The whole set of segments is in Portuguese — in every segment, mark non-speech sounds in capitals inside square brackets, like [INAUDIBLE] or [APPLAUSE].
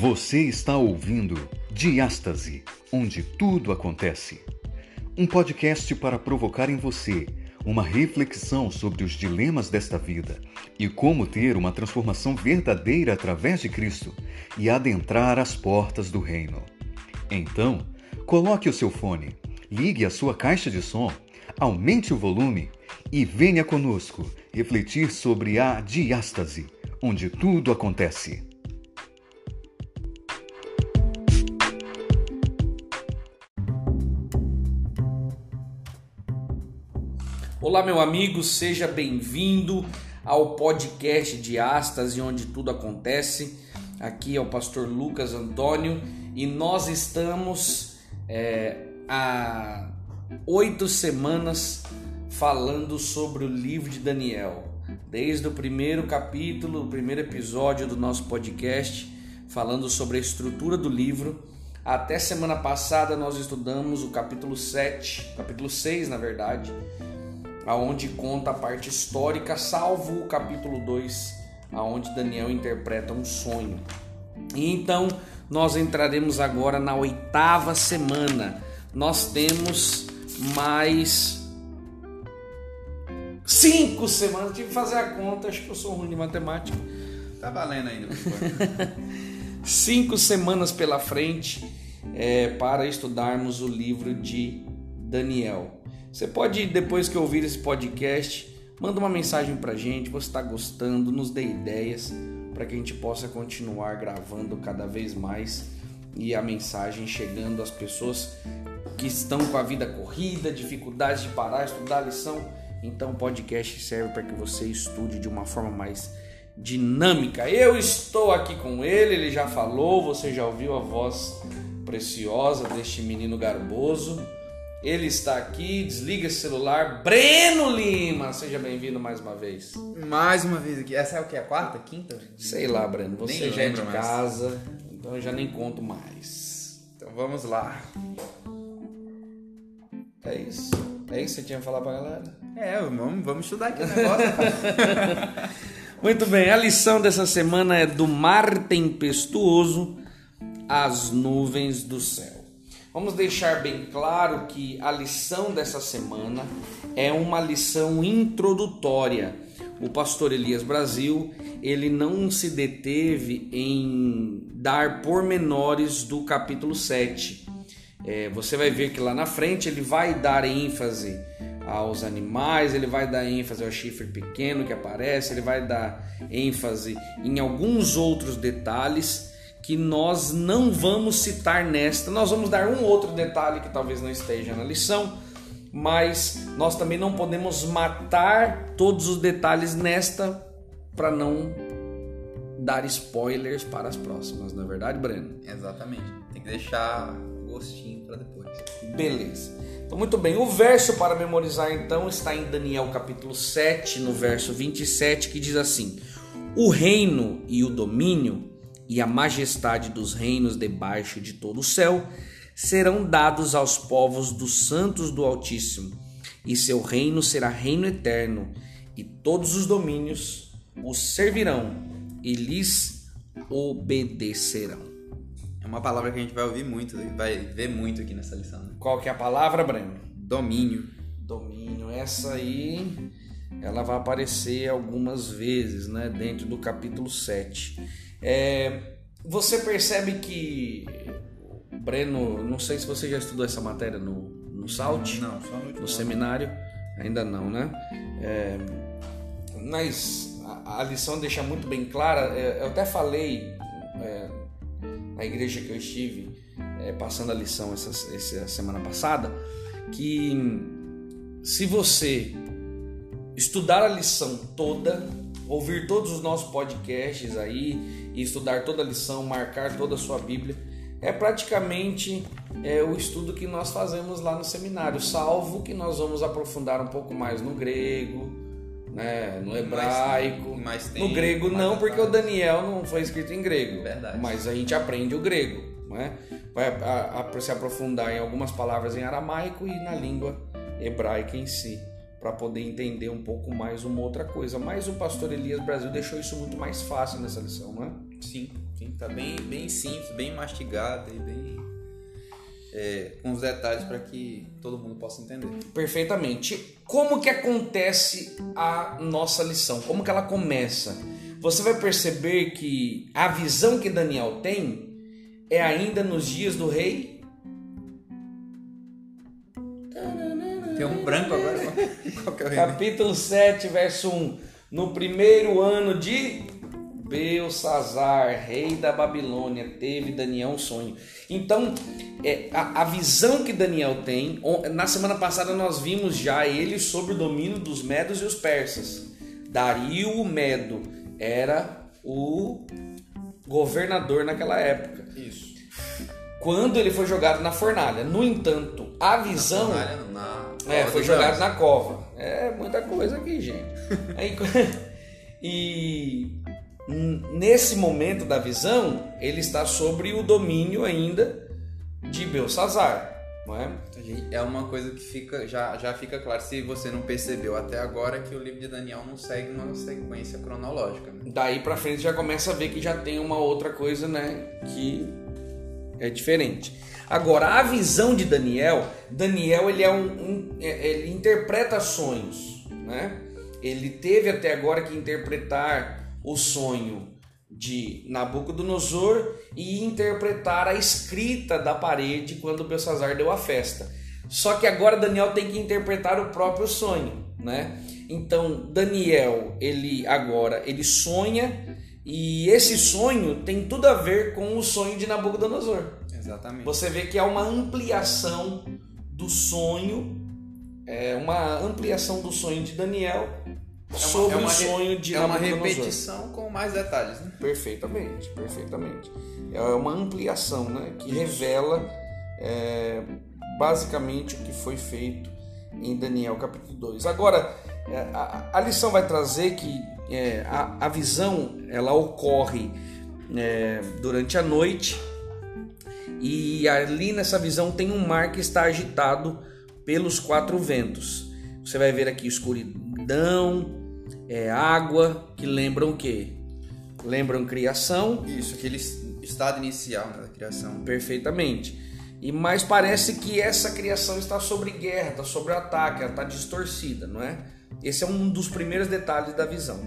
Você está ouvindo Diástase, onde tudo acontece. Um podcast para provocar em você uma reflexão sobre os dilemas desta vida e como ter uma transformação verdadeira através de Cristo e adentrar as portas do reino. Então, coloque o seu fone, ligue a sua caixa de som, aumente o volume e venha conosco refletir sobre a diástase, onde tudo acontece. Olá, meu amigo, seja bem-vindo ao podcast de Ástase, onde tudo acontece. Aqui é o pastor Lucas Antônio e nós estamos é, há oito semanas falando sobre o livro de Daniel. Desde o primeiro capítulo, o primeiro episódio do nosso podcast, falando sobre a estrutura do livro. Até semana passada nós estudamos o capítulo 7, capítulo 6, na verdade, aonde conta a parte histórica, salvo o capítulo 2, aonde Daniel interpreta um sonho. E então nós entraremos agora na oitava semana. Nós temos mais cinco semanas. Tive que fazer a conta, acho que eu sou ruim de matemática. Tá valendo ainda. [LAUGHS] cinco semanas pela frente é, para estudarmos o livro de Daniel. Você pode, depois que ouvir esse podcast, manda uma mensagem pra gente, você está gostando, nos dê ideias para que a gente possa continuar gravando cada vez mais e a mensagem chegando às pessoas que estão com a vida corrida, dificuldades de parar, estudar a lição. Então o podcast serve para que você estude de uma forma mais dinâmica. Eu estou aqui com ele, ele já falou, você já ouviu a voz preciosa deste menino garboso. Ele está aqui, desliga esse celular. Breno Lima, seja bem-vindo mais uma vez. Mais uma vez aqui. Essa é o que? A quarta? Quinta? Sei lá, Breno. Você Nem já é de mais. casa, então eu já nem conto mais. Então vamos lá. É isso. É isso que você tinha que falar pra galera? É, vamos, vamos estudar aqui o negócio. [LAUGHS] Muito bem, a lição dessa semana é do mar tempestuoso às nuvens do céu. Vamos deixar bem claro que a lição dessa semana é uma lição introdutória. O pastor Elias Brasil, ele não se deteve em dar pormenores do capítulo 7. É, você vai ver que lá na frente ele vai dar ênfase aos animais, ele vai dar ênfase ao chifre pequeno que aparece, ele vai dar ênfase em alguns outros detalhes que nós não vamos citar nesta. Nós vamos dar um outro detalhe que talvez não esteja na lição, mas nós também não podemos matar todos os detalhes nesta para não dar spoilers para as próximas, não é verdade, Breno? Exatamente. Tem que deixar o gostinho pra depois. Beleza. Então, muito bem. O verso para memorizar, então, está em Daniel capítulo 7, no verso 27, que diz assim: O reino e o domínio e a majestade dos reinos debaixo de todo o céu serão dados aos povos dos santos do Altíssimo, e seu reino será reino eterno, e todos os domínios o servirão e lhes obedecerão. É uma palavra que a gente vai ouvir muito, vai ver muito aqui nessa lição. Né? Qual que é a palavra, Breno? Domínio. domínio. Essa aí ela vai aparecer algumas vezes, né, dentro do capítulo 7. É, você percebe que Breno, não sei se você já estudou essa matéria no, no SALT, Não, só no no seminário, ainda não, né? É, mas a, a lição deixa muito bem clara. é, eu até falei é, na igreja que eu estive é, passando a lição essa, essa semana passada que se você estudar a lição toda, ouvir todos os nossos podcasts aí estudar toda a lição, marcar toda a sua Bíblia, é praticamente é, o estudo que nós fazemos lá no seminário, salvo que nós vamos aprofundar um pouco mais no grego, né, no hebraico, mais no tempo, grego não, porque o. Daniel não foi escrito em grego, Verdade. mas a gente aprende o grego, né? vai a- a- se aprofundar em algumas palavras em aramaico e na língua hebraica em si, para poder entender um pouco mais uma outra coisa. Mas o pastor Elias Brasil deixou isso muito mais fácil nessa lição, não é? Sim, estar tá bem, bem simples, bem mastigado e bem é, com os detalhes para que todo mundo possa entender. Perfeitamente. Como que acontece a nossa lição? Como que ela começa? Você vai perceber que a visão que Daniel tem é ainda nos dias do rei. Tem um branco agora. [LAUGHS] Qual é Capítulo 7, verso 1. No primeiro ano de Belsazar, rei da Babilônia, teve Daniel um sonho. Então, é, a, a, visão que Daniel tem, na semana passada nós vimos já ele sobre o domínio dos medos e os persas. Dario o Medo era o governador naquela época. Isso. Quando ele foi jogado na fornalha. No entanto, a visão. Na fornalha, na... Foi jogado na cova. É muita coisa aqui, gente. Aí, [LAUGHS] e nesse momento da visão, ele está sobre o domínio ainda de Belsazar. Não é? é uma coisa que fica já, já fica claro, se você não percebeu até agora, que o livro de Daniel não segue uma sequência cronológica. Né? Daí para frente já começa a ver que já tem uma outra coisa né, que é diferente. Agora, a visão de Daniel, Daniel ele é um, um é, ele interpreta sonhos, né? Ele teve até agora que interpretar o sonho de Nabucodonosor e interpretar a escrita da parede quando Belsazar deu a festa. Só que agora Daniel tem que interpretar o próprio sonho, né? Então Daniel, ele agora ele sonha e esse sonho tem tudo a ver com o sonho de Nabucodonosor. Exatamente. Você vê que há uma ampliação do sonho, é uma ampliação do sonho de Daniel é sobre é uma, o sonho de É uma repetição com mais detalhes, né? Perfeitamente, perfeitamente. É uma ampliação, né? Que revela é, basicamente o que foi feito em Daniel capítulo 2. Agora, é, a, a lição vai trazer que é, a, a, visão ela ocorre é, durante a noite e ali nessa visão tem um mar que está agitado pelos quatro ventos. Você vai ver aqui escuridão, é água, que lembram o quê? Lembram criação. Isso, aquele estado inicial né, da criação. Perfeitamente. E mais parece que essa criação está sobre guerra, está sobre ataque, ela está distorcida, não é? Esse é um dos primeiros detalhes da visão.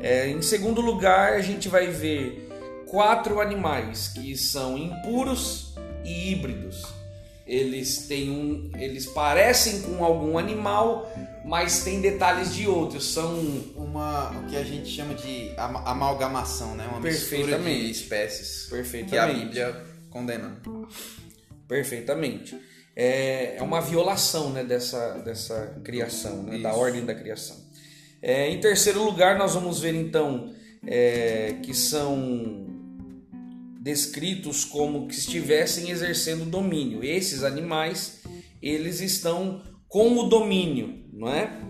É, em segundo lugar, a gente vai ver quatro animais que são impuros e híbridos. Eles têm um, eles parecem com algum animal, mas tem detalhes de outros. São uma o que a gente chama de amalgamação, né? Uma mistura de espécies. Perfeitamente. Que a Bíblia condena. Perfeitamente. É, é uma violação né, dessa, dessa criação, né, da ordem da criação. É, em terceiro lugar, nós vamos ver então é, que são descritos como que estivessem exercendo domínio. Esses animais, eles estão com o domínio, não é?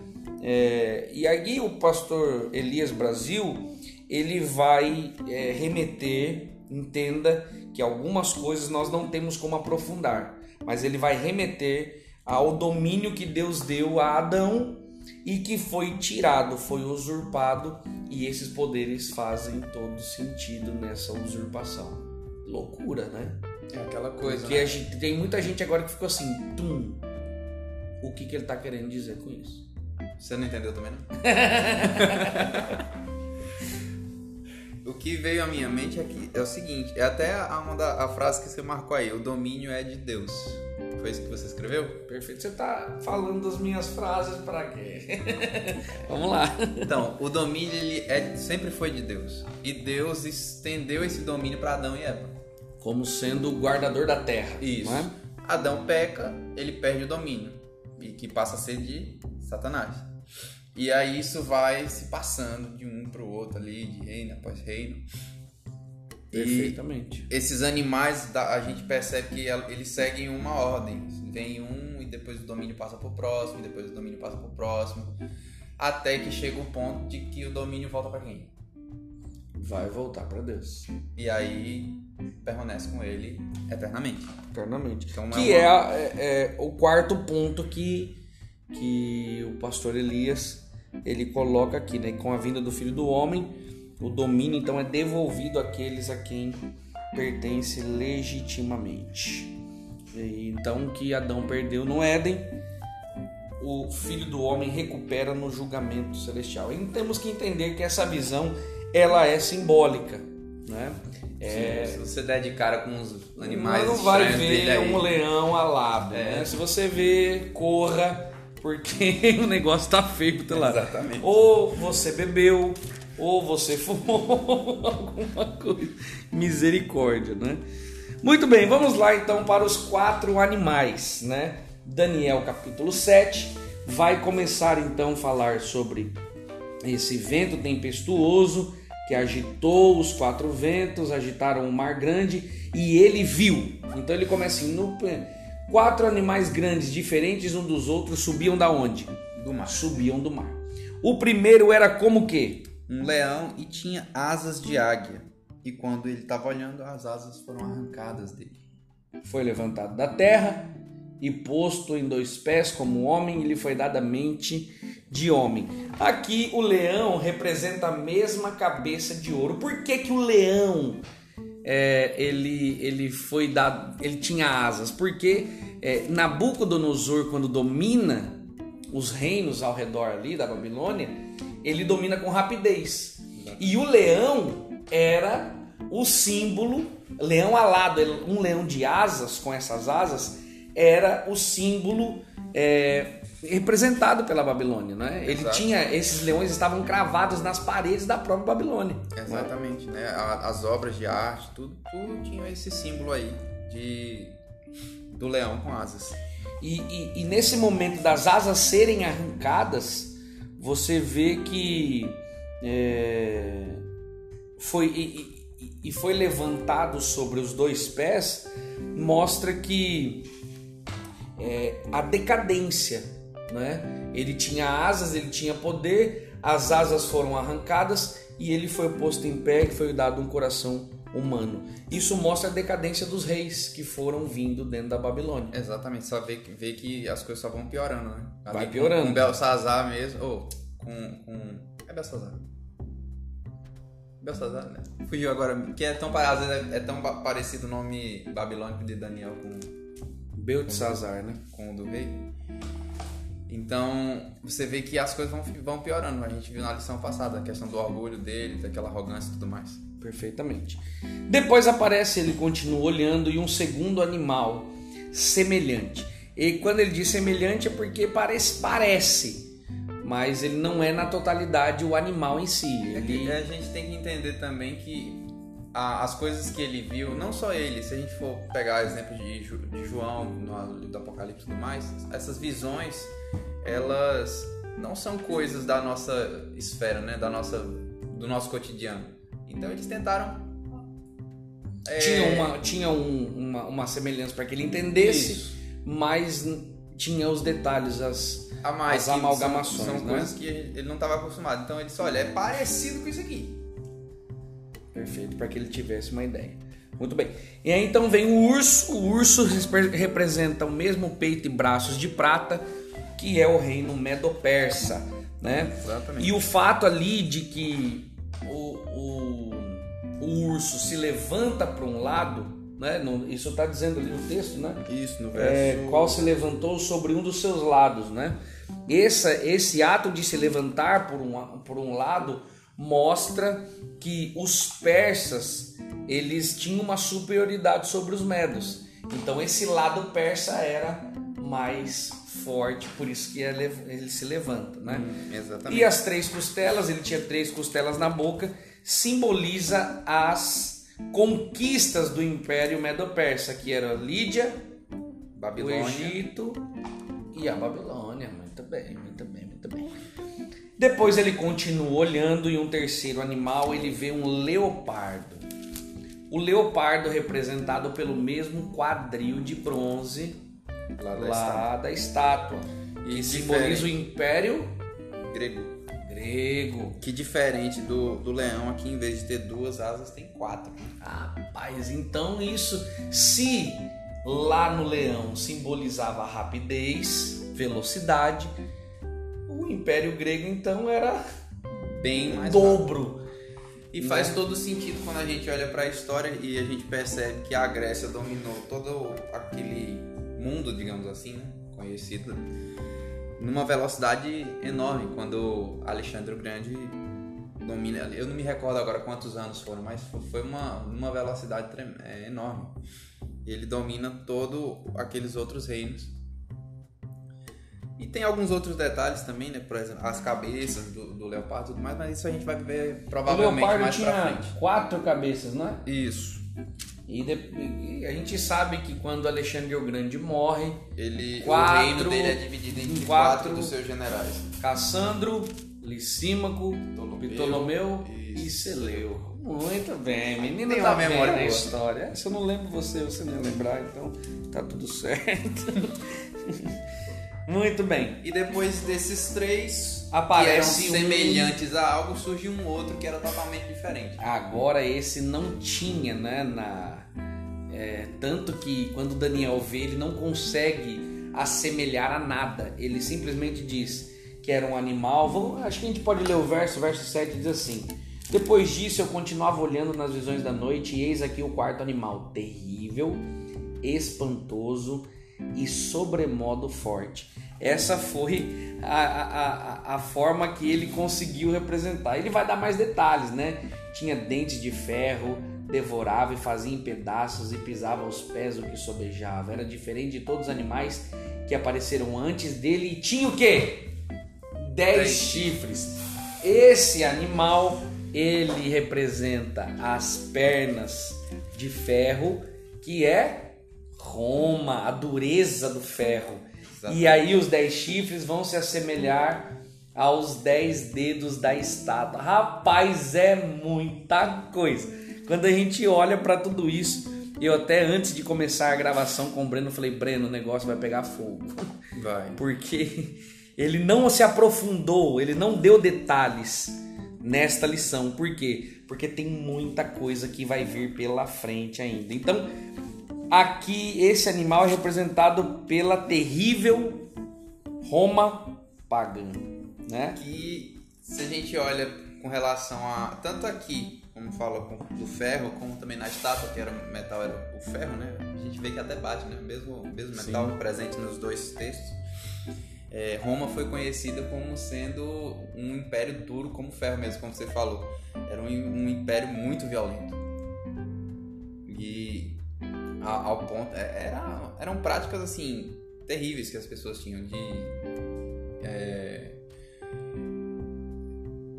é e aí o pastor Elias Brasil, ele vai é, remeter, entenda que algumas coisas nós não temos como aprofundar, mas ele vai remeter ao domínio que Deus deu a Adão e que foi tirado, foi usurpado, e esses poderes fazem todo sentido nessa usurpação loucura, né? É aquela coisa. Porque né? gente, tem muita gente agora que ficou assim, tum. O que, que ele tá querendo dizer com isso? Você não entendeu também, não? [LAUGHS] o que veio à minha mente é, que, é o seguinte: é até a, uma da, a frase que você marcou aí, o domínio é de Deus. Foi isso que você escreveu? Perfeito. Você tá falando das minhas frases para quê? [LAUGHS] Vamos lá. Então, o domínio ele é, sempre foi de Deus. E Deus estendeu esse domínio para Adão e Eva como sendo o guardador da terra. Isso. É? Adão peca, ele perde o domínio, e que passa a ser de Satanás. E aí isso vai se passando de um para o outro ali, de reino após reino. Perfeitamente. E esses animais, a gente percebe que eles seguem uma ordem. Vem um e depois o domínio passa para o próximo, e depois o domínio passa para o próximo, até que chega o ponto de que o domínio volta para quem? Vai voltar para Deus. E aí permanece com ele eternamente. Eternamente. Então, que é, uma... é, é, o quarto ponto que, que o pastor Elias ele coloca aqui, né? Com a vinda do Filho do Homem, o domínio então é devolvido àqueles a quem pertence legitimamente. E, então, o que Adão perdeu no Éden, o Filho do Homem recupera no julgamento celestial. E temos que entender que essa visão ela é simbólica, né? É... Se você der de cara com os animais, não vai ver um leão alado. É. Né? Se você vê, corra, porque [LAUGHS] o negócio tá feio pro teu lado. Exatamente. Ou você bebeu, ou você [LAUGHS] fumou alguma coisa. Misericórdia, né? Muito bem, vamos lá então para os quatro animais, né? Daniel capítulo 7 vai começar então a falar sobre esse vento tempestuoso que agitou os quatro ventos, agitaram o mar grande e ele viu. Então ele começa assim: no, quatro animais grandes, diferentes um dos outros, subiam da onde? Do mar. Subiam do mar. O primeiro era como que? Um leão e tinha asas de águia. E quando ele estava olhando, as asas foram arrancadas dele. Foi levantado da terra e posto em dois pés como homem, e lhe foi dada mente de homem. Aqui o leão representa a mesma cabeça de ouro. Por que, que o leão é, ele, ele foi dado, ele tinha asas? Porque é, Nabucodonosor, quando domina os reinos ao redor ali da Babilônia, ele domina com rapidez. E o leão era o símbolo, leão alado, um leão de asas, com essas asas, era o símbolo é, representado pela Babilônia, né? Ele Exato. tinha esses leões estavam cravados nas paredes da própria Babilônia. Exatamente, né? As obras de arte, tudo, tudo tinha esse símbolo aí de do leão com asas. E, e, e nesse momento das asas serem arrancadas, você vê que é, foi e, e foi levantado sobre os dois pés, mostra que é, a decadência, né? Ele tinha asas, ele tinha poder, as asas foram arrancadas e ele foi posto em pé e foi dado um coração humano. Isso mostra a decadência dos reis que foram vindo dentro da Babilônia. Exatamente, só vê, vê que as coisas só vão piorando, né? Ali Vai piorando. Com, com Belsazar mesmo, ou com, com... É Belsazar. Belsazar, né? Fugiu agora, que é tão, às vezes é, é tão parecido o nome babilônico de Daniel com Beltesazar, né? Com o do rei. Então, você vê que as coisas vão, vão piorando. A gente viu na lição passada a questão do orgulho dele, daquela arrogância e tudo mais. Perfeitamente. Depois aparece, ele continua olhando e um segundo animal semelhante. E quando ele diz semelhante é porque parece, parece, mas ele não é na totalidade o animal em si. É ele... É a gente tem que entender também que as coisas que ele viu, não só ele, se a gente for pegar exemplo de, de João, no livro do Apocalipse e tudo mais, essas visões, elas não são coisas da nossa esfera, né? Da nossa, do nosso cotidiano. Então eles tentaram. É... Tinha, uma, tinha um, uma, uma semelhança para que ele entendesse, Isso. mas tinha os detalhes, as, a mais, as amalgamações. São, são né? coisas que ele não estava acostumado. Então ele disse: olha, é parecido com isso aqui. Perfeito, para que ele tivesse uma ideia. Muito bem. E aí então vem o urso. O urso representa o mesmo peito e braços de prata que é o reino medo-persa, né? Exatamente. E o fato ali de que o, o, o urso se levanta para um lado, né? No, isso está dizendo ali no texto, né? Isso, no verso. É, qual se levantou sobre um dos seus lados, né? Esse, esse ato de se levantar por um, por um lado mostra que os persas eles tinham uma superioridade sobre os medos. Então esse lado persa era mais forte, por isso que ele se levanta, né? Hum, exatamente. E as três costelas, ele tinha três costelas na boca, simboliza as conquistas do Império Medo-Persa, que era Lídia, Babilônia. o Egito e a Babilônia. Muito bem, muito bem, muito bem. Depois ele continua olhando e um terceiro animal ele vê um leopardo. O leopardo representado pelo mesmo quadril de bronze lá da, lá estátua. da estátua. E simboliza o império grego. Grego. Que diferente do, do leão aqui, em vez de ter duas asas, tem quatro. Rapaz, então isso, se lá no leão simbolizava rapidez, velocidade, o Império Grego então era bem mais dobro. E faz todo sentido quando a gente olha para a história e a gente percebe que a Grécia dominou todo aquele mundo, digamos assim, né? conhecido, numa velocidade enorme. Quando Alexandre o Grande domina, eu não me recordo agora quantos anos foram, mas foi uma, uma velocidade é, enorme. Ele domina todo aqueles outros reinos e tem alguns outros detalhes também, né? Por exemplo, as cabeças do, do leopardo e tudo mais, mas isso a gente vai ver provavelmente mais tinha pra frente. quatro cabeças, não é? Isso. E, de, e a gente sabe que quando Alexandre o Grande morre, Ele, Quatro- o reino dele é dividido em em quatro, quatro- dos seus generais. Cassandro, Licímaco, Ptolomeu, Ptolomeu e. Seleuco. Muito bem, menino Tem tá uma memória boa. história. Se eu não lembro você, você não ia lembrar, então tá tudo certo. [LAUGHS] Muito bem. E depois desses três Aparece que um- semelhantes a algo, surgiu um outro que era totalmente diferente. Agora esse não tinha, né? Na, é, tanto que quando Daniel vê, ele não consegue assemelhar a nada. Ele simplesmente diz que era um animal. Vamos- acho que a gente pode ler o verso, verso 7 diz assim: Depois disso eu continuava olhando nas visões da noite, e eis aqui o quarto animal, terrível, espantoso e sobremodo forte. Essa foi a, a, a, forma que ele conseguiu representar. Ele vai dar mais detalhes, né? Tinha dentes de ferro, devorava e fazia em pedaços e pisava aos pés o que sobejava. Era diferente de todos os animais que apareceram antes dele e tinha o quê? Dez Dez chifres. Esse animal, ele representa as pernas de ferro, que é Roma, a dureza do ferro. Exatamente. E aí os dez chifres vão se assemelhar aos dez dedos da estátua. Rapaz, é muita coisa. Quando a gente olha para tudo isso, eu até antes de começar a gravação com o Breno falei, Breno, o negócio vai pegar fogo. [LAUGHS] Vai. Porque ele não se aprofundou, ele não deu detalhes nesta lição. Por quê? Porque tem muita coisa que vai vir pela frente ainda. Então, aqui esse animal é representado pela terrível Roma pagã, né? Que se a gente olha com relação a. Tanto aqui, como fala do ferro, como também na estátua, que era metal, era o ferro, né? A gente vê que até bate, né? Mesmo, mesmo metal presente nos dois textos. É, Roma foi conhecida como sendo um império duro como ferro mesmo, como você falou. Era um, um império muito violento. Ao ponto. é- Era, eram práticas assim terríveis que as pessoas tinham de é,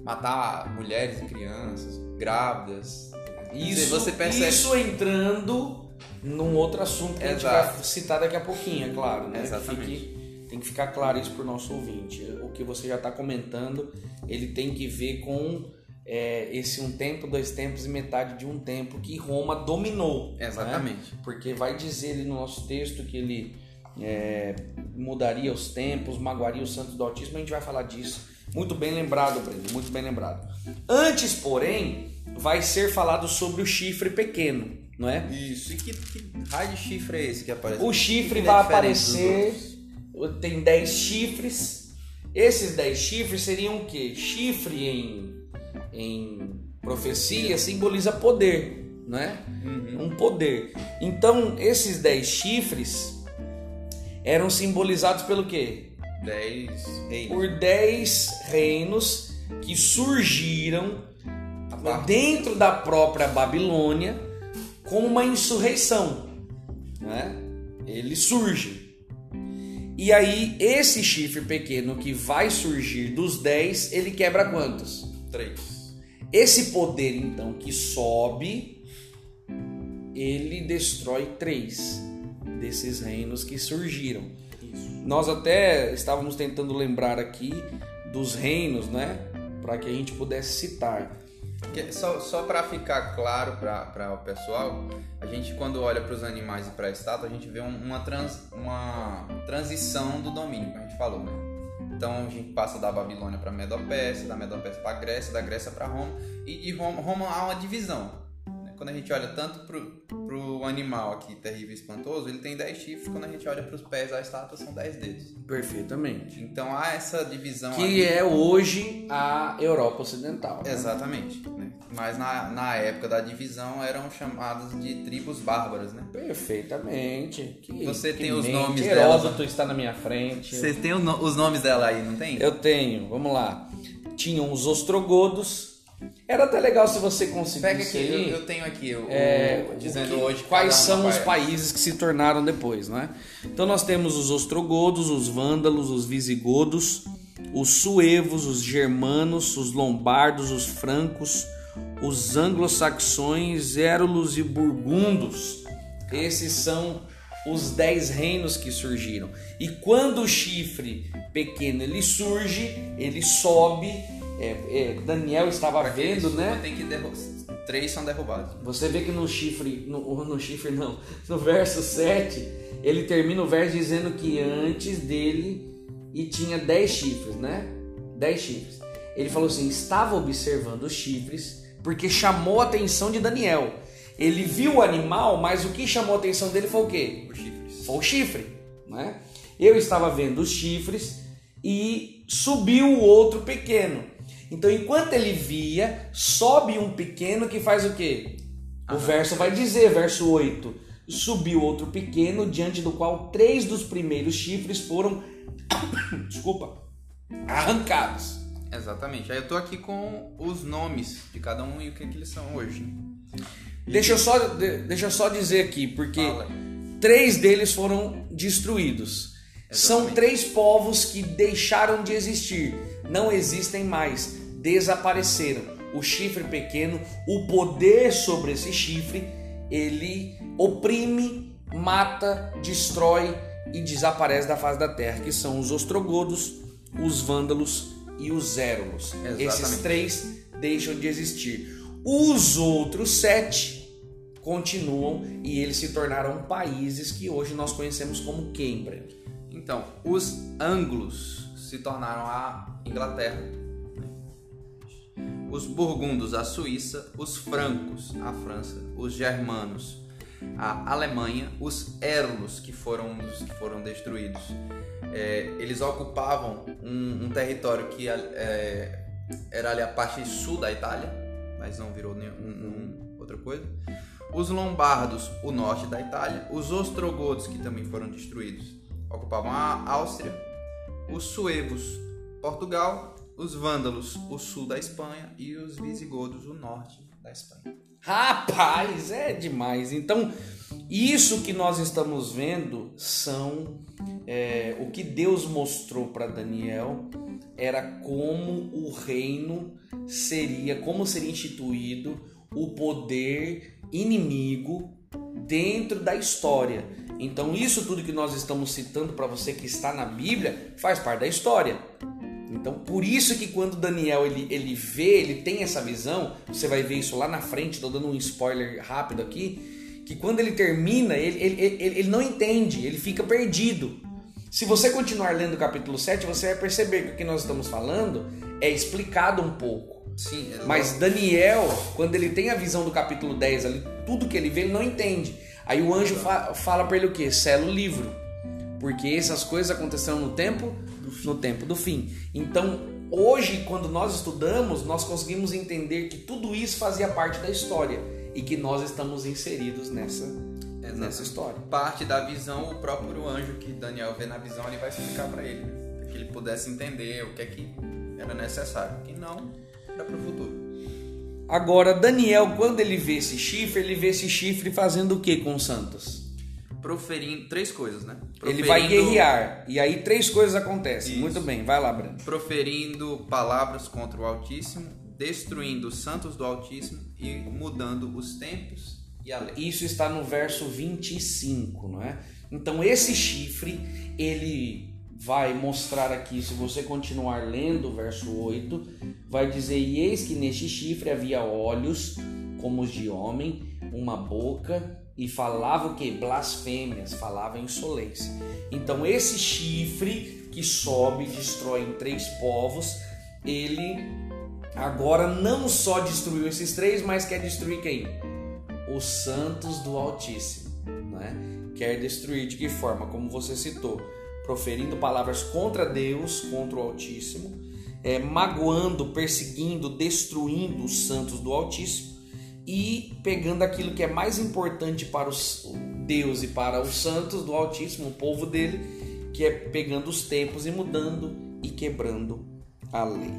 matar mulheres e crianças, grávidas. Isso, você percebe. isso entrando num outro assunto que a gente Exato. vai citar daqui a pouquinho, é claro, né? Exatamente. Fique- tem que ficar claro isso pro nosso ouvinte. O que você já está comentando, ele tem que ver com é, esse um tempo, dois tempos e metade de um tempo que Roma dominou. né? Exatamente. Porque vai dizer ali no nosso texto que ele é, mudaria os tempos, magoaria os santos do Altíssimo, a gente vai falar disso. Muito bem lembrado, Breno, muito bem lembrado. Antes, porém, vai ser falado sobre o chifre pequeno, não é? Isso. E que, que raio de chifre é esse que aparece? O chifre que ele vai aparecer, tem 10 chifres. Esses 10 chifres seriam o quê? Chifre em, em profecia simboliza poder, não é? Uhum. um poder. Então, esses dez chifres eram simbolizados pelo quê? Dez reinos. Por dez reinos que surgiram parte- dentro da própria Babilônia como uma insurreição. Né? Ele surge. E aí, esse chifre pequeno que vai surgir dos dez, ele quebra quantos? Três. Esse poder, então, que sobe, ele destrói três desses reinos que surgiram. Nós até estávamos tentando lembrar aqui dos reinos, né? Para que a gente pudesse citar. Que- Só, só para ficar claro para o pessoal, a gente quando olha para os animais e para a estátua, a gente vê um- uma, trans, uma transição do domínio, como a gente falou, né? Então a gente passa da Babilônia para Medopécia, da Medopécia para Grécia, da Grécia para Roma, e de Roma, Roma há uma divisão. Quando a gente olha tanto pro, pro animal aqui, terrível e espantoso, ele tem 10 chifres, quando a gente olha pros pés da estátua, são 10 dedos. Perfeitamente. Então há essa divisão Que ali. é hoje a Europa Ocidental. né? Exatamente. Né? Mas na, na época da divisão eram chamadas de tribos bárbaras, né? Perfeitamente. Que, Você que tem os mente. nomes Heródoto dela. está na minha frente. Você tem o no- os nomes dela aí, não tem? Eu tenho, vamos lá. Tinham os ostrogodos. Era até legal se você conseguisse Pega aqui, eu, eu tenho aqui o, é, o- dizendo que- hoje quais são uma os é. países que se tornaram depois, não é? Então nós temos os ostrogodos, os vândalos, os visigodos, os suevos, os germanos, os lombardos, os francos, os anglo-saxões, érulos e burgundos. Esses são os dez reinos que surgiram. E quando o chifre pequeno ele surge, ele sobe. É, é, Daniel estava Pra vendo, né? Tem que derru- Três são derrubados. Você vê que no chifre, no, [LAUGHS] no chifre não, no verso 7, ele termina o verso dizendo que antes dele e tinha 10 chifres, né? 10 chifres. Ele falou assim: estava observando os chifres porque chamou a atenção de Daniel. Ele viu o animal, mas o que chamou a atenção dele foi o quê? Os chifres. Foi o chifre, né? Eu estava vendo os chifres e subiu o outro pequeno. Então, enquanto ele via, sobe um pequeno que faz o quê? O Aham. verso vai dizer, verso 8: Subiu outro pequeno, diante do qual três dos primeiros chifres foram, [COUGHS] desculpa, arrancados. Exatamente. Aí eu tô aqui com os nomes de cada um e o que, que eles são hoje. né? Deixa eu só, de- deixa eu só dizer aqui, porque Fala. três deles foram destruídos. São Exatamente. três povos que deixaram de existir, não existem mais, desapareceram. O chifre pequeno, o poder sobre esse chifre, ele oprime, mata, destrói e desaparece da face da terra, que são os ostrogodos, os vândalos e os érulos. Exatamente. Esses três deixam de existir. Os outros sete continuam e eles se tornaram países que hoje nós conhecemos como quem, Breno? Então, os anglos se tornaram a Inglaterra. Os burgundos, a Suíça. Os francos, a França. Os germanos, a Alemanha. Os érulos, que foram os que foram destruídos. É, eles ocupavam um, um território que é, era ali a parte sul da Itália, mas não virou nenhum outra coisa. Os lombardos, o norte da Itália. Os ostrogodos, que também foram destruídos, ocupavam a Áustria. Os suevos, Portugal. Os vândalos, o sul da Espanha. E os visigodos, o norte da Espanha. Rapaz, é demais. Então, isso que nós estamos vendo são é, o que Deus mostrou para Daniel era como o reino seria, como seria instituído o poder inimigo dentro da história. Então, isso tudo que nós estamos citando para você que está na Bíblia faz parte da história. Então, por isso que quando Daniel ele, ele vê, ele tem essa visão, você vai ver isso lá na frente, estou dando um spoiler rápido aqui, que quando ele termina, ele, ele, ele, ele não entende, ele fica perdido. Se você continuar lendo o capítulo 7, você vai perceber que o que nós estamos falando é explicado um pouco. Sim, é Mas Daniel, quando ele tem a visão do capítulo 10 ali, tudo que ele vê, ele não entende. Aí o anjo fa fala para ele o quê? Sela o livro. Porque essas coisas aconteceram no tempo no tempo do fim. Então, hoje, quando nós estudamos, nós conseguimos entender que tudo isso fazia parte da história e que nós estamos inseridos nessa, nessa história. parte da visão, o próprio anjo que Daniel vê na visão, ele vai explicar para ele, para que ele pudesse entender o que é que era necessário, que não era para o futuro. Agora, Daniel, quando ele vê esse chifre, ele vê esse chifre fazendo o que com os santos? Proferindo três coisas, né? Ele vai Proferindo- guerrear. E aí três coisas acontecem. Isso. Muito bem, vai lá, Breno. Proferindo palavras contra o Altíssimo, destruindo os santos do Altíssimo e mudando os tempos e a lei. Isso está no verso 25, não é? Então esse chifre, ele vai mostrar aqui, se você continuar lendo o verso 8, vai dizer: "E eis que neste chifre havia olhos como os de homem, uma boca e falava o que? Blasfêmias, falava insolência. Então esse chifre que sobe e destrói em três povos, ele agora não só destruiu esses três, mas quer destruir quem? os santos do Altíssimo. Né? Quer destruir de que forma? Como você citou, proferindo palavras contra Deus, contra o Altíssimo, é, magoando, perseguindo, destruindo os santos do Altíssimo e pegando aquilo que é mais importante para os Deus e para os santos do Altíssimo, o povo dele, que é pegando os tempos e mudando e quebrando a lei.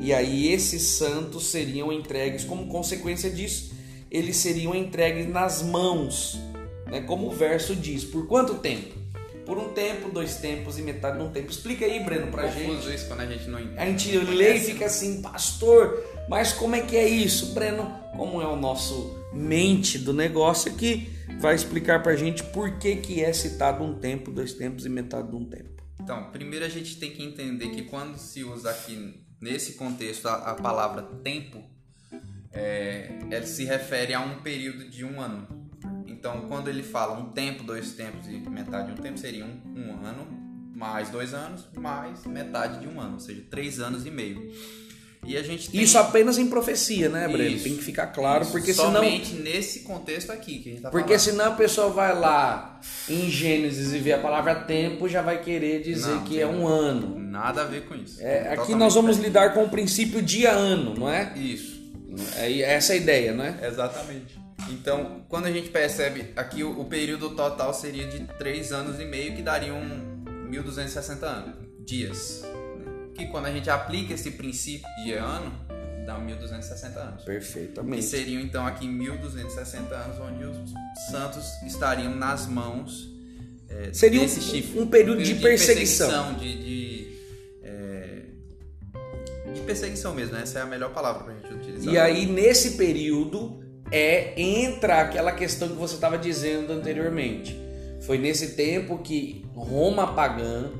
E aí esses santos seriam entregues como consequência disso, eles seriam entregues nas mãos, né? Como o verso diz. Por quanto tempo? Por um tempo, dois tempos e metade de um tempo. Explica aí, Breno, pra Confuso gente. isso quando a gente não entende. A gente lê e fica assim, pastor, mas como é que é isso? Breno, como é o nosso mente do negócio aqui, vai explicar pra gente por que, que é citado um tempo, dois tempos e metade de um tempo. Então, primeiro a gente tem que entender que quando se usa aqui nesse contexto a, a palavra tempo, é, ela se refere a um período de um ano. Então, quando ele fala um tempo, dois tempos e metade de um tempo, seria um, um ano, mais dois anos, mais metade de um ano, ou seja, três anos e meio. E a gente tem... Isso apenas em profecia, né, Breno? Isso. Tem que ficar claro, Isso, porque senão somente nesse contexto aqui que a gente tá Porque falando. senão a pessoa vai lá em Gênesis e vê a palavra tempo, já vai querer dizer Não, que é um ano. Nada a ver com isso. É, aqui nós vamos diferente. lidar com o princípio dia-ano, não é? Isso. É essa a ideia, não é? Exatamente. Então, quando a gente percebe aqui o, o período total seria de 3 anos e meio, que dariam 1.260 anos, dias. né? Que quando a gente aplica esse princípio de ano, dá 1.260 anos. Perfeitamente. seriam então aqui 1.260 anos, onde os santos estariam nas mãos é, Seria um- desse chifre. um período de perseguição. De, de, é, de perseguição mesmo, né? essa é a melhor palavra pra gente utilizar. E aí, nesse período, é entra aquela questão que você estava dizendo anteriormente. Foi nesse tempo que Roma pagã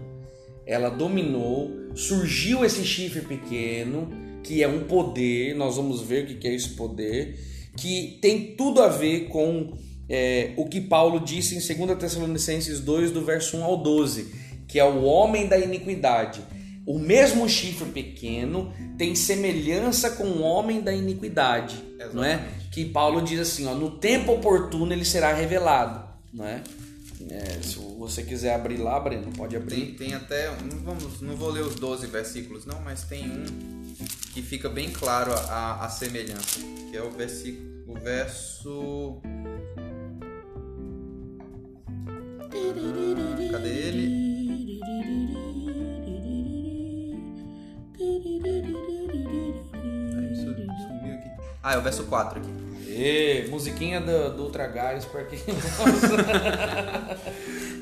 ela dominou, surgiu esse chifre pequeno, que é um poder, nós vamos ver o que é esse poder, que tem tudo a ver com é, o que Paulo disse em 2 Tessalonicenses 2, do verso 1 ao 12, que é o homem da iniquidade. O mesmo chifre pequeno tem semelhança com o homem da iniquidade, não é? Exatamente. Que Paulo diz assim, ó, no tempo oportuno ele será revelado, não é? É, se você quiser abrir lá, Breno, pode abrir. Tem, tem até. Não, vamos, não vou ler os 12 versículos, não, mas tem um que fica bem claro a, a semelhança. Que é o versículo. O verso. Cadê ele? Sumiu aqui. Ah, é o verso 4 aqui. E, musiquinha do, do Ultra Gás para quem [LAUGHS]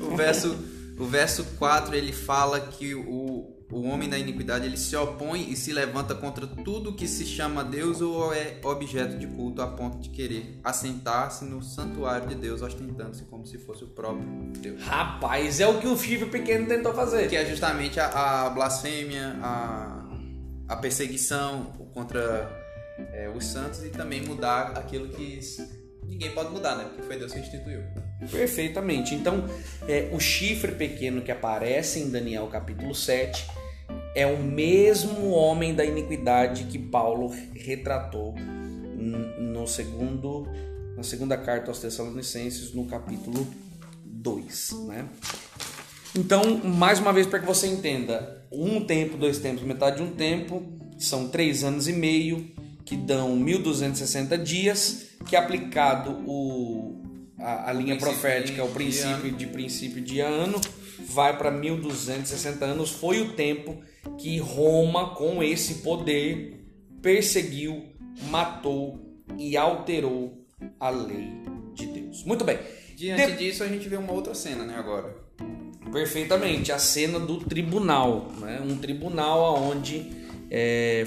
O verso, o verso 4 ele fala que o, o homem da iniquidade ele se opõe e se levanta contra tudo que se chama Deus ou é objeto de culto a ponto de querer assentar-se no santuário de Deus ostentando-se como se fosse o próprio Deus. Rapaz, é o que o chifre pequeno tentou fazer. Que é justamente a, a blasfêmia, a, a perseguição contra é, os santos e também mudar aquilo que ninguém pode mudar, né? Porque foi Deus que instituiu. Perfeitamente. Então, é, o chifre pequeno que aparece em Daniel capítulo 7 é o mesmo homem da iniquidade que Paulo retratou no segundo, na segunda carta aos Tessalonicenses, no capítulo 2. Né? Então, mais uma vez, para que você entenda, um tempo, dois tempos, metade de um tempo, são três anos e meio, que dão 1.260 dias, que aplicado o, a, a linha Princípio profética, o de princípio de princípio de ano, vai para 1.260 anos. Foi o tempo que Roma, com esse poder, perseguiu, matou e alterou a lei de Deus. Muito bem. Diante De- disso, a gente vê uma outra cena, né? Agora. Perfeitamente, a cena do tribunal, né? um tribunal onde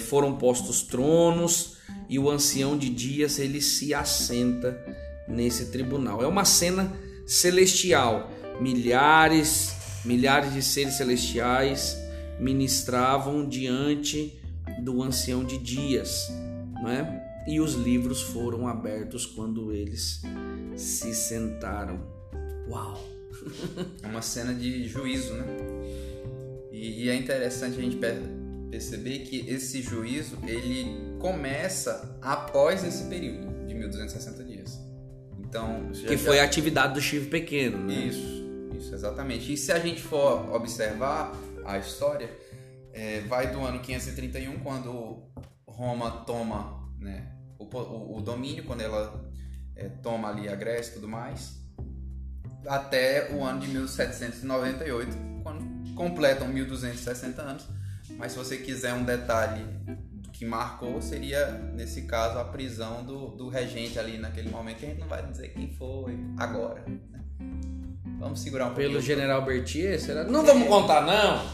foram postos tronos e o ancião de dias ele se assenta nesse tribunal. É uma cena celestial, milhares, milhares de seres celestiais ministravam diante do ancião de dias, não é? E os livros foram abertos quando eles se sentaram. Uau! É [LAUGHS] uma cena de juízo, né? E, e é interessante a gente per- perceber que esse juízo ele começa após esse período de 1260 dias. Então, já- Que já- foi a atividade do chifre pequeno, né? Isso, isso, exatamente. E se a gente for observar a história, é, vai do ano 531, quando Roma toma né, o, o- o domínio, quando ela é, toma ali a Grécia e tudo mais, até o ano de 1798, quando completam 1260 anos. Mas se você quiser um detalhe que marcou, seria, nesse caso, a prisão do, do regente ali naquele momento, que a gente não vai dizer quem foi agora. né? Vamos segurar um Pelo general Berthier, será? Não vamos contar, não.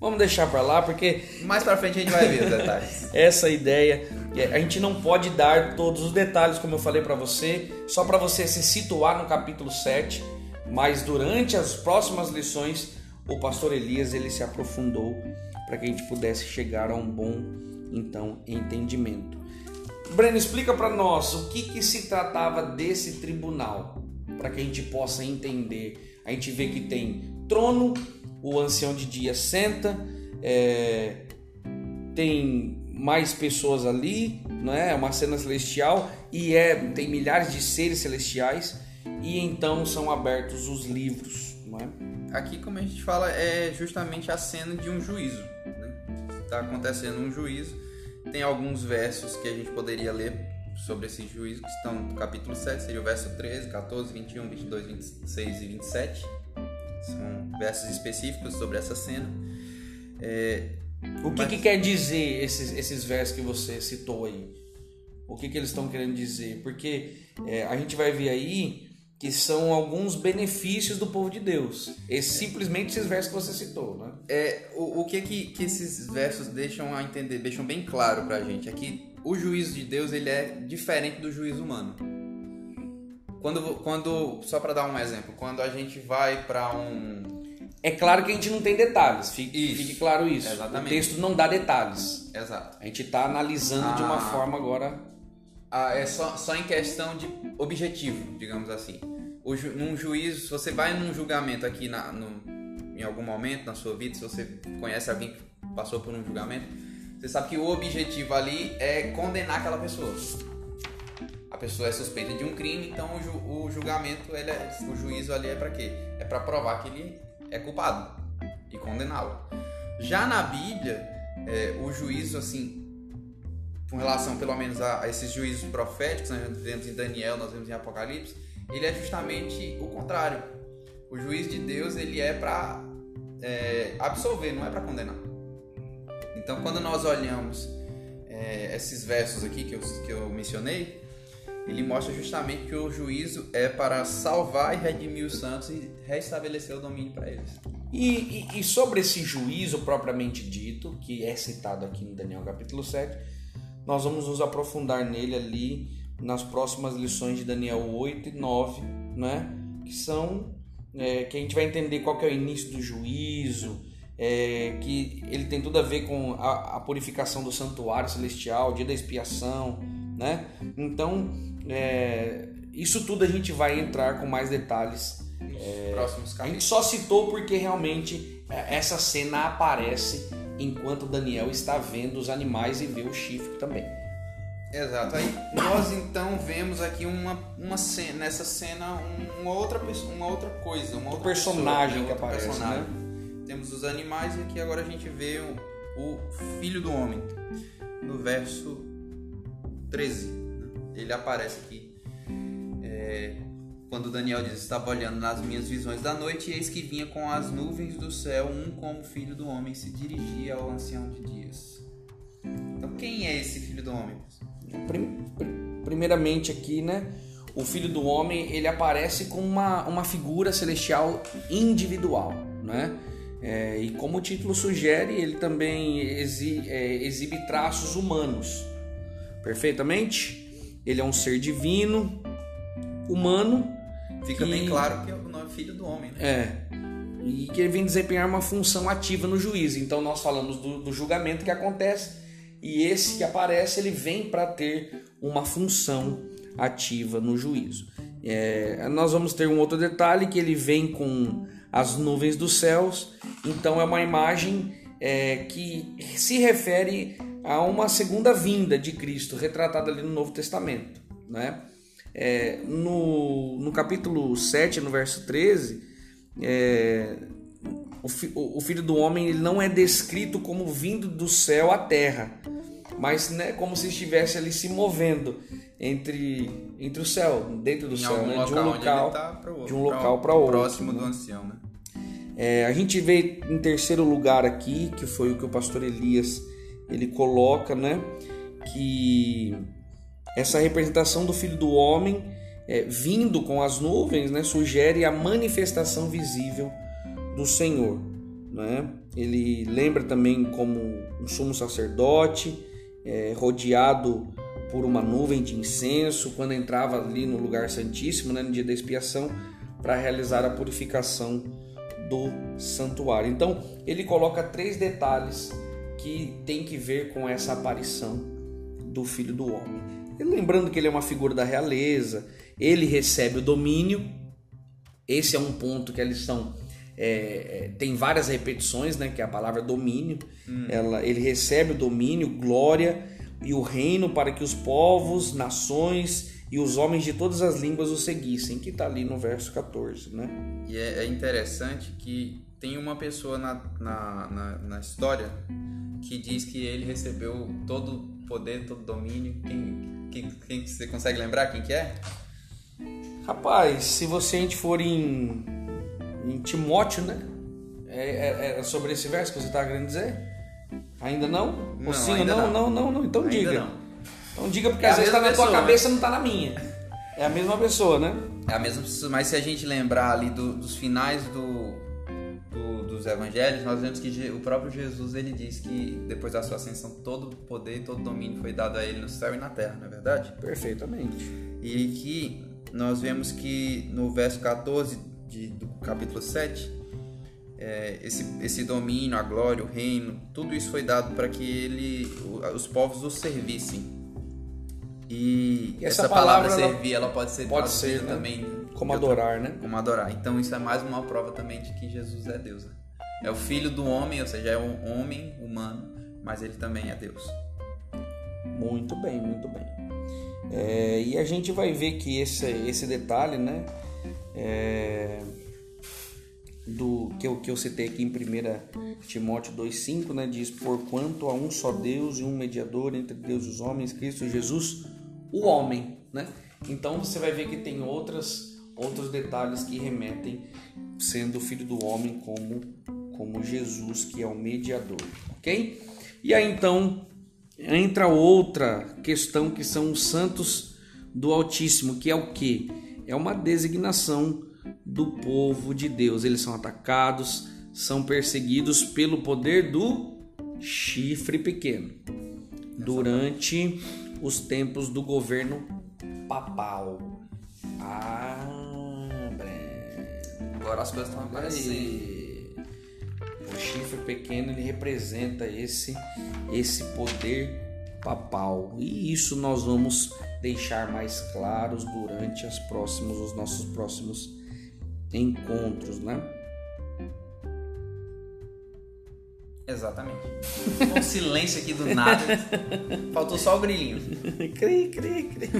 Vamos deixar pra lá, porque Mais pra frente a gente vai ver os detalhes. [LAUGHS] essa ideia, é, a gente não pode dar todos os detalhes, como eu falei pra você, só pra você se situar no capítulo 7, mas durante as próximas lições, o pastor Elias ele se aprofundou para que a gente pudesse chegar a um bom então entendimento. Breno, explica para nós o que, que se tratava desse tribunal, para que a gente possa entender. A gente vê que tem trono, o ancião de dia senta, é, tem mais pessoas ali, não é? Uma cena celestial e é tem milhares de seres celestiais e então são abertos os livros, não é? Aqui, como a gente fala, é justamente a cena de um juízo. Né? Tá acontecendo um juízo. Tem alguns versos que a gente poderia ler sobre esse juízo, que estão no capítulo 7, seria o verso 13, 14, 21, 22, 26 e 27. São versos específicos sobre essa cena. É, O que, Mas- que quer dizer esses, esses versos que você citou aí? O que, que eles estão querendo dizer? Porque é, a gente vai ver aí que são alguns benefícios do povo de Deus. E simplesmente esses versos que você citou, né? É, o, o que, que que esses versos deixam a entender, deixam bem claro pra gente é que o juízo de Deus ele é diferente do juízo humano. Quando, quando só pra dar um exemplo, quando a gente vai pra um É claro que a gente não tem detalhes, fique, Isso. fique claro isso. Exatamente. O texto não dá detalhes. exato, A gente está analisando de uma Ah. forma agora. Ah, é só, só em questão de objetivo, digamos assim. O ju, num juízo, se você vai num julgamento aqui na, no, em algum momento na sua vida, se você conhece alguém que passou por um julgamento, você sabe que o objetivo ali é condenar aquela pessoa. A pessoa é suspeita de um crime, então o, ju- o julgamento, ele é, o juízo ali é pra quê? É pra provar que ele é culpado e condená-lo. Já na Bíblia, é, o juízo, assim, com relação pelo menos a, a esses juízos proféticos, né, nós vemos em Daniel, nós vemos em Apocalipse, ele é justamente o contrário. O juiz de Deus, ele é pra é, absolver, não é pra condenar. Então, quando nós olhamos é, esses versos aqui que eu, que eu mencionei, ele mostra justamente que o juízo é para salvar e redimir os santos e restabelecer o domínio para eles. E, e- e sobre esse juízo propriamente dito, que é citado aqui em Daniel capítulo 7, nós vamos nos aprofundar nele ali nas próximas lições de Daniel 8 e 9, né? que são é, que a gente vai entender qual que é o início do juízo, é, que ele tem tudo a ver com a, a purificação do santuário celestial, o dia da expiação, né? Então, é, isso tudo a gente vai entrar com mais detalhes Nos próximos a gente capítulos. só citou porque realmente é, essa cena aparece enquanto Daniel está vendo os animais e vê o chifre também. Exato. Aí nós então vemos aqui uma, uma cena, nessa cena um- uma outra uma outra coisa, uma outra personagem pessoa, que aparece, né? personagem. Temos os animais e aqui agora a gente vê o, o filho do homem no verso 13. né? Ele aparece aqui. É, quando Daniel diz: Estava olhando nas minhas visões da noite, e eis que vinha com as nuvens do céu, um como filho do homem, se dirigia ao ancião de dias. Então, quem é esse filho do homem? Prim- prim- Primeiramente aqui, né? O filho do homem ele aparece com uma, uma figura celestial individual, né? É, e como o título sugere, ele também exi- é, exibe traços humanos. Perfeitamente? Ele é um ser divino, humano, Fica bem E- claro que é o nome filho do homem, né? É. E que ele vem desempenhar uma função ativa no juízo. Então nós falamos do, do julgamento que acontece e esse que aparece ele vem para ter uma função ativa no juízo. É, nós vamos ter um outro detalhe que ele vem com as nuvens dos céus. Então é uma imagem é, que se refere a uma segunda vinda de Cristo retratada ali no Novo Testamento, né? É, no, no capítulo 7, no verso 13, é, o, fi, o, o, filho do homem ele não é descrito como vindo do céu à terra, mas né, como se estivesse ali se movendo entre, entre o céu, dentro do em céu, né, de um local, tá pro, de um local para outro. Próximo né? do ancião, né? É, a gente vê em terceiro lugar aqui, que foi o que o pastor Elias ele coloca, né? Que essa representação do Filho do Homem é, vindo com as nuvens, né? Sugere a manifestação visível do Senhor, né? Ele lembra também como um sumo sacerdote é, rodeado por uma nuvem de incenso quando entrava ali no lugar santíssimo, né? No dia da expiação para realizar a purificação do santuário. Então, ele coloca três detalhes que tem que ver com essa aparição do Filho do Homem. E lembrando que ele é uma figura da realeza, ele recebe o domínio. Esse é um ponto que a lição é, é, tem várias repetições, né? Que é a palavra domínio. Hum. Ela, ele recebe o domínio, glória e o reino para que os povos, nações e os homens de todas as línguas o seguissem, que está ali no verso 14, né? E é, é interessante que tem uma pessoa na, na, na, na, história que diz que ele recebeu todo poder, todo domínio. Quem, quem, quem você consegue lembrar quem que é? Rapaz, se você a gente for em, em Timóteo, né? É, é, é sobre esse verso que você está querendo dizer? Ainda não? Não, Ou sim, ainda não, não. não, não, não. Então Ainda diga. não. Então diga porque É às vezes tá mesma na tua pessoa, cabeça não tá na minha. É a mesma pessoa, né? É a mesma pessoa, mas se a gente lembrar ali do- dos finais do- dos evangelhos, nós vemos que o próprio Jesus ele diz que depois da sua ascensão todo poder e todo domínio foi dado a ele no céu e na terra, não é verdade? Perfeitamente. E que nós vemos que no verso 14 de- do capítulo 7, é, esse, esse domínio, a glória, o reino, tudo isso foi dado para que ele, os povos o servissem. E, E essa essa, palavra, palavra, servir, ela pode ser pode ser, né? também Como adorar, né? como adorar. Então isso é mais uma prova também de que Jesus é Deus. né? É o filho do homem, ou seja, é um homem humano, mas ele também é Deus. Muito bem, muito bem. É, e a gente vai ver que esse, esse detalhe, né? é, do que eu, que eu citei aqui em 1 Timóteo 2,5, né? Diz: Porquanto há um só Deus e um mediador entre Deus e os homens, Cristo Jesus, o homem, né? Então você vai ver que tem outras, outros detalhes que remetem, sendo filho do homem como, como Jesus, que é o mediador, ok? E aí então entra outra questão que são os santos do Altíssimo, que é o que? É uma designação do povo de Deus. Eles são atacados, são perseguidos pelo poder do chifre pequeno durante os tempos do governo papal. Ah. Agora as coisas estão aparecendo. O chifre pequeno ele representa esse esse poder papal e isso nós vamos deixar mais claros durante as próximos os nossos próximos encontros, né? Exatamente. Um silêncio aqui do nada. Faltou só o grilinho. [LAUGHS] cri, cri, cri.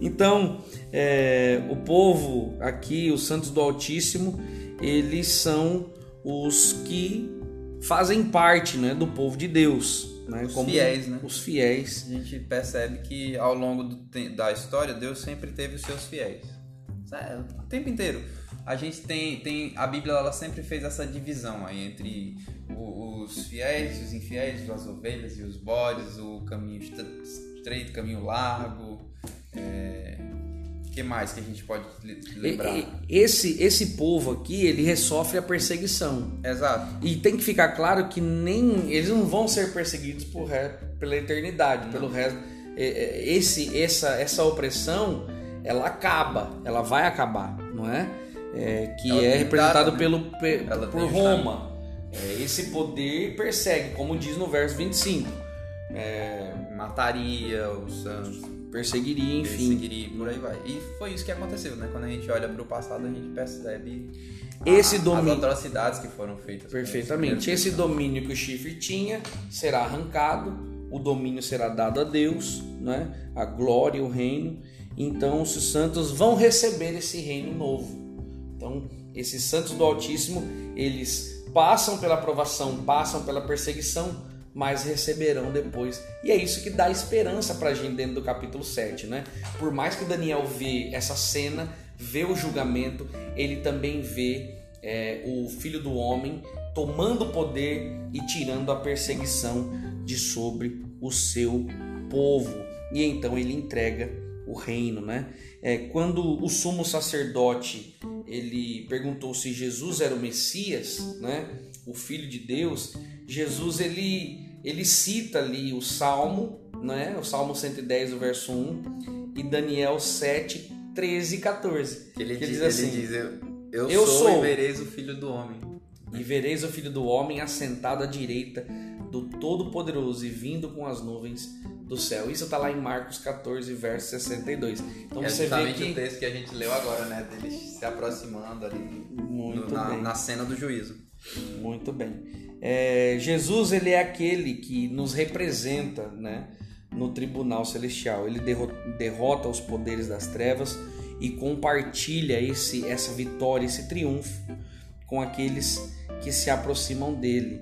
Então, é, o povo aqui, os santos do Altíssimo, eles são os que fazem parte né, do povo de Deus. Né, Os fiéis, né? Os fiéis. A gente percebe que ao longo do da história, Deus sempre teve os seus fiéis. É, o tempo inteiro. A gente tem, tem. A Bíblia ela sempre fez essa divisão aí entre o- os fiéis, os infiéis, as ovelhas e os bodes, o caminho estre- estreito, caminho largo. É, que mais que a gente pode le- lembrar? Esse, esse povo aqui, ele sofre a perseguição. Exato. E tem que ficar claro que nem eles não vão ser perseguidos por pela eternidade, pelo resto. Esse, essa, essa opressão, ela acaba, ela vai acabar, não é? É, que Ela é representado né? pelo, Ela por Roma. É, esse poder persegue, como diz no verso 25. É, Mataria os santos, perseguiria, enfim. perseguiria por aí vai. E foi isso que aconteceu, né? Quando a gente olha para o passado, a gente percebe Esse a- domínio- as atrocidades que foram feitas. Perfeitamente. Esse domínio que o chifre tinha será arrancado, o domínio será dado a Deus, né? a glória o reino, então os santos vão receber esse reino novo. Então, esses santos do Altíssimo, eles passam pela provação, passam pela perseguição, mas receberão depois. E é isso que dá esperança para a gente dentro do capítulo 7, né? Por mais que Daniel vê essa cena, vê o julgamento, ele também vê é, o filho do homem tomando poder e tirando a perseguição de sobre o seu povo. E então ele entrega o reino, né? É, quando o sumo sacerdote ele perguntou se Jesus era o Messias, né? O Filho de Deus, Jesus ele ele cita ali o Salmo, né? O Salmo 110, o verso 1 e Daniel 7, 13 e 14. Ele, que diz, diz assim, ele diz, eu, eu, eu sou, sou. e vereis o filho do homem. E vereis o Filho do Homem assentado à direita do Todo-Poderoso e vindo com as nuvens do céu. Isso está lá em Marcos 14, verso 62. Então é você vê que o texto que a gente leu agora, né? Deles se aproximando ali Muito no- na, bem. na cena do juízo. Muito bem. É, Jesus ele é aquele que nos representa, né, no tribunal celestial. Ele derro- derrota os poderes das trevas e compartilha esse essa vitória, esse triunfo com aqueles que se aproximam dele.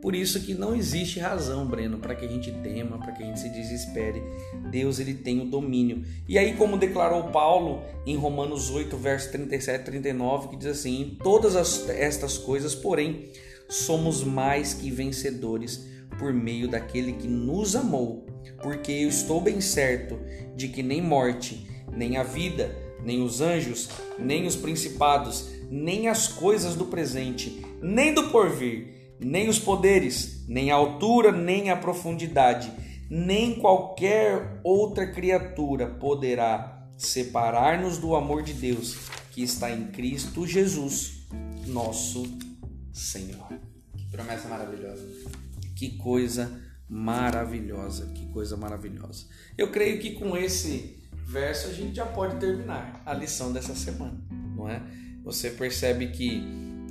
Por isso que não existe razão, Breno, para que a gente tema, para que a gente se desespere. Deus ele tem o domínio. E aí, como declarou Paulo em Romanos 8, verso 37 e 39, que diz assim: Em todas as- estas coisas, porém, somos mais que vencedores por meio daquele que nos amou, porque eu estou bem certo de que nem morte, nem a vida, nem os anjos, nem os principados, nem as coisas do presente, nem do porvir, nem os poderes, nem a altura, nem a profundidade, nem qualquer outra criatura poderá separar-nos do amor de Deus que está em Cristo Jesus, nosso Senhor. Que promessa maravilhosa. Que coisa maravilhosa, que coisa maravilhosa. Eu creio que com esse verso a gente já pode terminar a lição dessa semana, não é? Você percebe que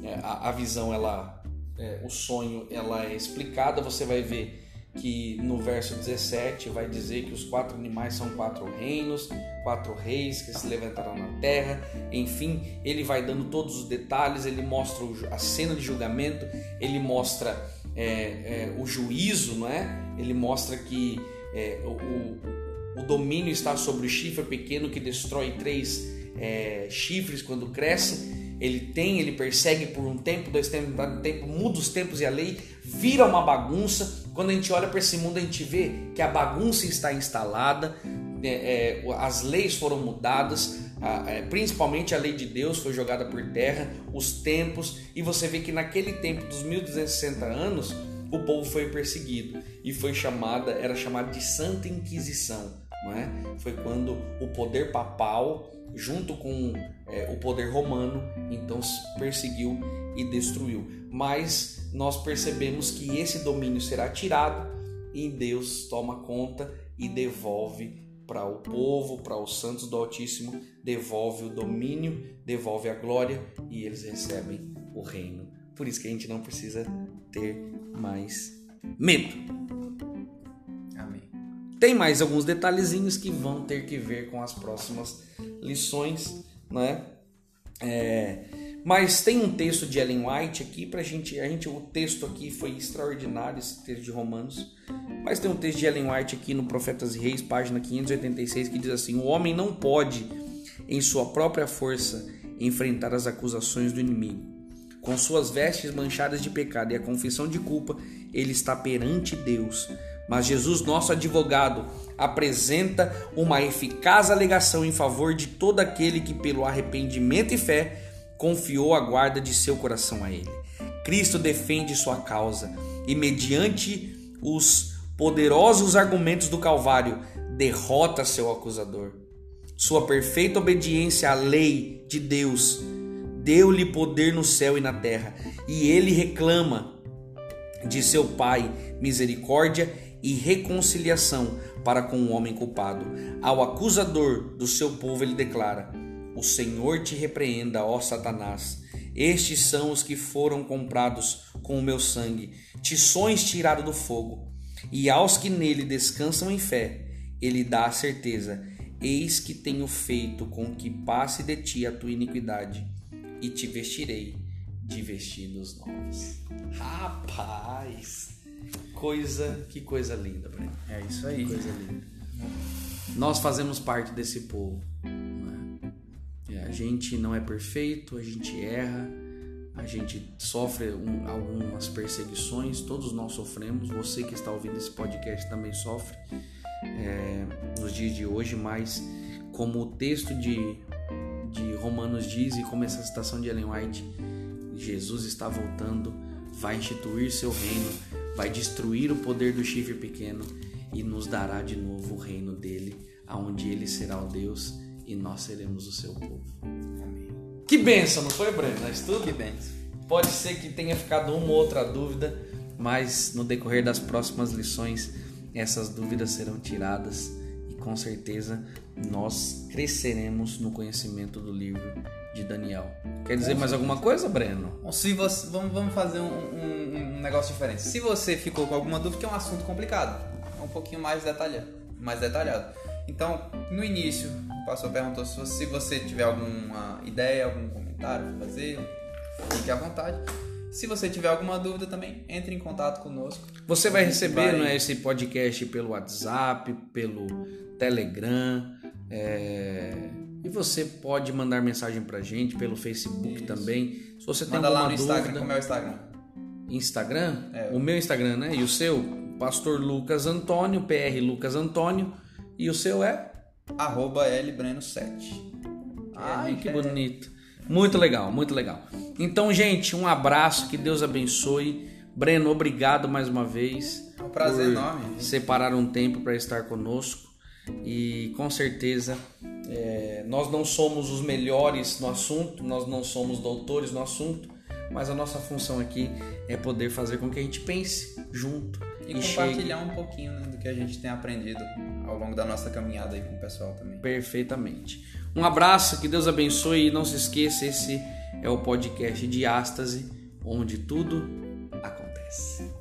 é, a, visão, ela, é, o sonho, ela é explicada. Você vai ver que no verso 17 vai dizer que os quatro animais são quatro reinos, quatro reis que se levantarão na terra. Enfim, ele vai dando todos os detalhes. Ele mostra a cena de julgamento. Ele mostra é, é, o juízo, não é? Ele mostra que é, o, o, o domínio está sobre o chifre pequeno que destrói três é, chifres quando cresce. Ele tem, ele persegue por um tempo, dois tempos, um tempo, muda os tempos e a lei, vira uma bagunça. Quando a gente olha para esse mundo, a gente vê que a bagunça está instalada, é, é, as leis foram mudadas, a- é, principalmente a lei de Deus foi jogada por terra, os tempos, e você vê que naquele tempo dos 1260 anos, o povo foi perseguido e foi chamada, era chamada de Santa Inquisição, é? Foi quando o poder papal, junto com é, o poder romano, então perseguiu e destruiu. Mas nós percebemos que esse domínio será tirado e Deus toma conta e devolve para o povo, para os santos do Altíssimo, devolve o domínio, devolve a glória e eles recebem o reino. Por isso que a gente não precisa ter mais medo. Amém. Tem mais alguns detalhezinhos que vão ter que ver com as próximas lições, né? É, mas tem um texto de Ellen White aqui pra gente, a gente, o texto aqui foi extraordinário, esse texto de Romanos. Mas tem um texto de Ellen White aqui no Profetas e Reis, página 586, que diz assim: "O homem não pode em sua própria força enfrentar as acusações do inimigo. Com suas vestes manchadas de pecado e a confissão de culpa, ele está perante Deus. Mas Jesus, nosso advogado, apresenta uma eficaz alegação em favor de todo aquele que, pelo arrependimento e fé, confiou a guarda de seu coração a ele. Cristo defende sua causa e, mediante os poderosos argumentos do Calvário, derrota seu acusador. Sua perfeita obediência à lei de Deus deu-lhe poder no céu e na terra, e ele reclama de seu Pai misericórdia e reconciliação para com o homem culpado. Ao acusador do seu povo, ele declara: O Senhor te repreenda, ó Satanás. Estes são os que foram comprados com o meu sangue, tições tirados do fogo. E aos que nele descansam em fé, ele dá a certeza: Eis que tenho feito com que passe de ti a tua iniquidade, e te vestirei de vestidos novos. Rapaz, coisa, que coisa linda, Breno. É isso aí. Que coisa linda. Nós fazemos parte desse povo. né? É, a gente não é perfeito, a gente erra, a gente sofre um- algumas perseguições, todos nós sofremos. Você que está ouvindo esse podcast também sofre é, nos dias de hoje, mas como o texto de, de Romanos diz e como essa citação de Ellen White, Jesus está voltando, vai instituir seu reino, vai destruir o poder do chifre pequeno e nos dará de novo o reino dele, aonde ele será o Deus e nós seremos o seu povo. Amém. Que benção, não foi, Breno? Nós tudo? Que benção. Pode ser que tenha ficado uma ou outra dúvida, mas no decorrer das próximas lições essas dúvidas serão tiradas e com certeza nós cresceremos no conhecimento do livro de Daniel. Quer dizer mais alguma coisa, Breno? Se você, vamos, vamos fazer um, um- um negócio diferente. Se você ficou com alguma dúvida, que é um assunto complicado, é um pouquinho mais detalhado. Mais detalhado. Então, no início, o pastor perguntou se você, tiver alguma ideia, algum comentário para fazer, fique à vontade. Se você tiver alguma dúvida também, entre em contato conosco. Você vai receber vai- né, esse podcast pelo WhatsApp, pelo Telegram, é, e você pode mandar mensagem pra gente pelo Facebook também. Se você tem Manda lá no alguma Instagram, dúvida, como é o Instagram? Instagram, É. o meu Instagram, né? E o seu, Pastor Lucas Antônio, PR Lucas Antônio, e o seu é? Arroba lbreno7. Ai, que bonito. Muito legal, muito legal. Então, gente, um abraço, que Deus abençoe. Breno, obrigado mais uma vez. É um prazer por enorme. Separar um tempo para estar conosco. E com certeza é, nós não somos os melhores no assunto, nós não somos doutores no assunto, mas a nossa função aqui é poder fazer com que a gente pense junto E, e, chegue compartilhar um pouquinho né, do que a gente tem aprendido ao longo da nossa caminhada aí com o pessoal também. perfeitamente. Um abraço, que Deus abençoe e não se esqueça, esse é o podcast de Ástase, onde tudo acontece.